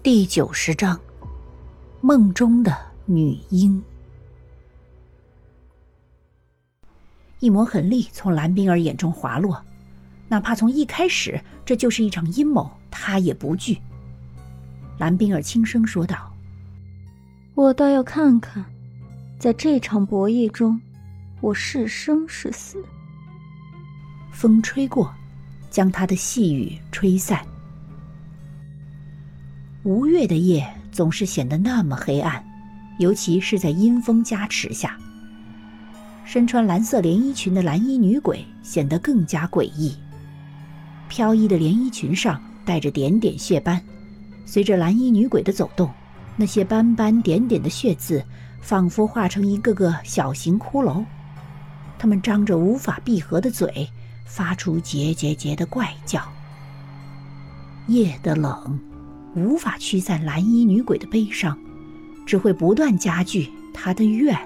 第九十章，梦中的女婴。一抹狠厉从蓝冰儿眼中滑落，哪怕从一开始这就是一场阴谋，她也不惧。蓝冰儿轻声说道：“我倒要看看，在这场博弈中，我是生是死。”风吹过，将他的细雨吹散。吴越的夜总是显得那么黑暗，尤其是在阴风加持下。身穿蓝色连衣裙的蓝衣女鬼显得更加诡异。飘逸的连衣裙上带着点点血斑，随着蓝衣女鬼的走动，那些斑斑点点的血渍仿佛化成一个个小型骷髅。他们张着无法闭合的嘴，发出结结结的怪叫。夜的冷，无法驱散蓝衣女鬼的悲伤，只会不断加剧她的怨。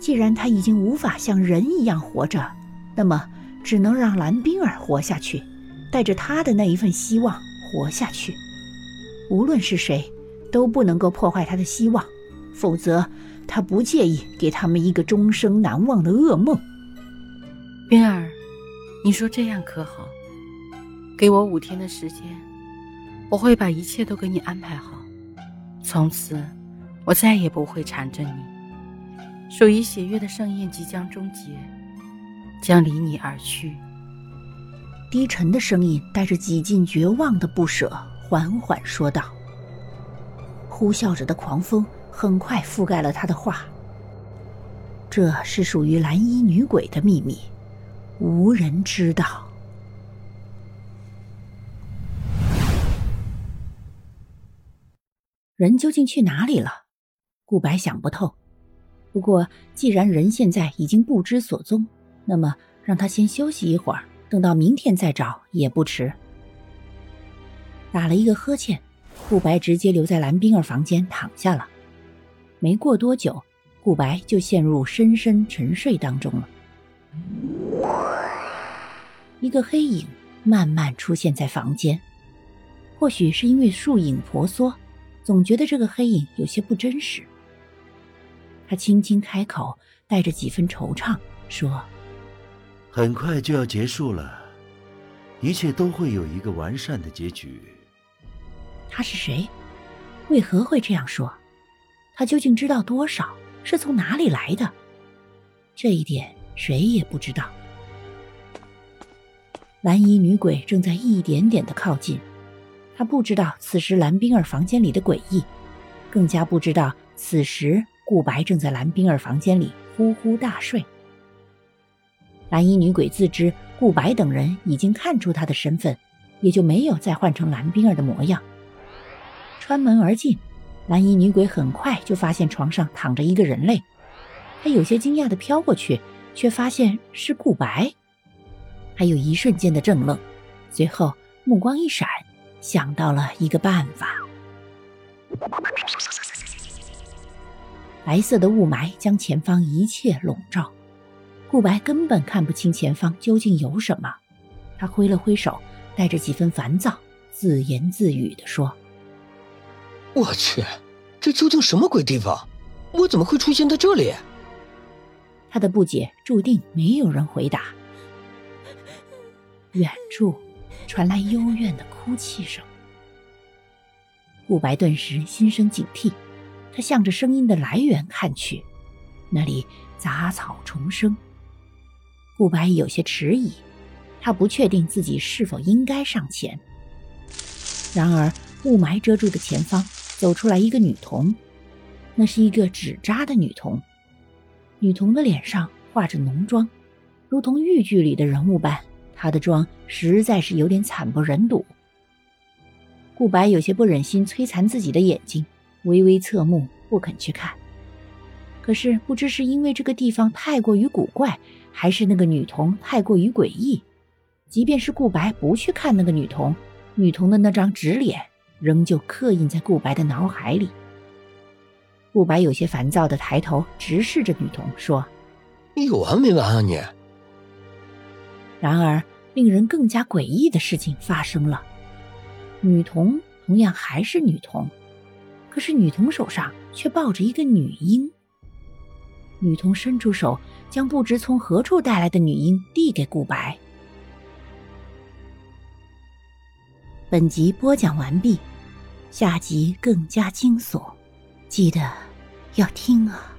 既然他已经无法像人一样活着，那么只能让蓝冰儿活下去，带着她的那一份希望活下去。无论是谁，都不能够破坏他的希望，否则他不介意给他们一个终生难忘的噩梦。冰儿，你说这样可好？给我五天的时间，我会把一切都给你安排好。从此，我再也不会缠着你。属于血月的盛宴即将终结，将离你而去。低沉的声音带着几近绝望的不舍，缓缓说道：“呼啸着的狂风很快覆盖了他的话。这是属于蓝衣女鬼的秘密，无人知道。人究竟去哪里了？顾白想不透。”不过，既然人现在已经不知所踪，那么让他先休息一会儿，等到明天再找也不迟。打了一个呵欠，顾白直接留在蓝冰儿房间躺下了。没过多久，顾白就陷入深深沉睡当中了。一个黑影慢慢出现在房间，或许是因为树影婆娑，总觉得这个黑影有些不真实。他轻轻开口，带着几分惆怅说：“很快就要结束了，一切都会有一个完善的结局。”他是谁？为何会这样说？他究竟知道多少？是从哪里来的？这一点谁也不知道。蓝衣女鬼正在一点点的靠近，他不知道此时蓝冰儿房间里的诡异，更加不知道此时。顾白正在蓝冰儿房间里呼呼大睡。蓝衣女鬼自知顾白等人已经看出她的身份，也就没有再换成蓝冰儿的模样。穿门而进，蓝衣女鬼很快就发现床上躺着一个人类，她有些惊讶的飘过去，却发现是顾白，还有一瞬间的怔愣，随后目光一闪，想到了一个办法。白色的雾霾将前方一切笼罩，顾白根本看不清前方究竟有什么。他挥了挥手，带着几分烦躁，自言自语地说：“我去，这究竟什么鬼地方？我怎么会出现在这里？”他的不解注定没有人回答。远处传来幽怨的哭泣声，顾白顿时心生警惕。他向着声音的来源看去，那里杂草丛生。顾白有些迟疑，他不确定自己是否应该上前。然而，雾霾遮住的前方走出来一个女童，那是一个纸扎的女童。女童的脸上画着浓妆，如同豫剧里的人物般，她的妆实在是有点惨不忍睹。顾白有些不忍心摧残自己的眼睛。微微侧目，不肯去看。可是不知是因为这个地方太过于古怪，还是那个女童太过于诡异，即便是顾白不去看那个女童，女童的那张纸脸仍旧刻印在顾白的脑海里。顾白有些烦躁的抬头直视着女童，说：“你有完没完啊你？”然而，令人更加诡异的事情发生了，女童。同样还是女童，可是女童手上却抱着一个女婴。女童伸出手，将不知从何处带来的女婴递给顾白。本集播讲完毕，下集更加惊悚，记得要听啊！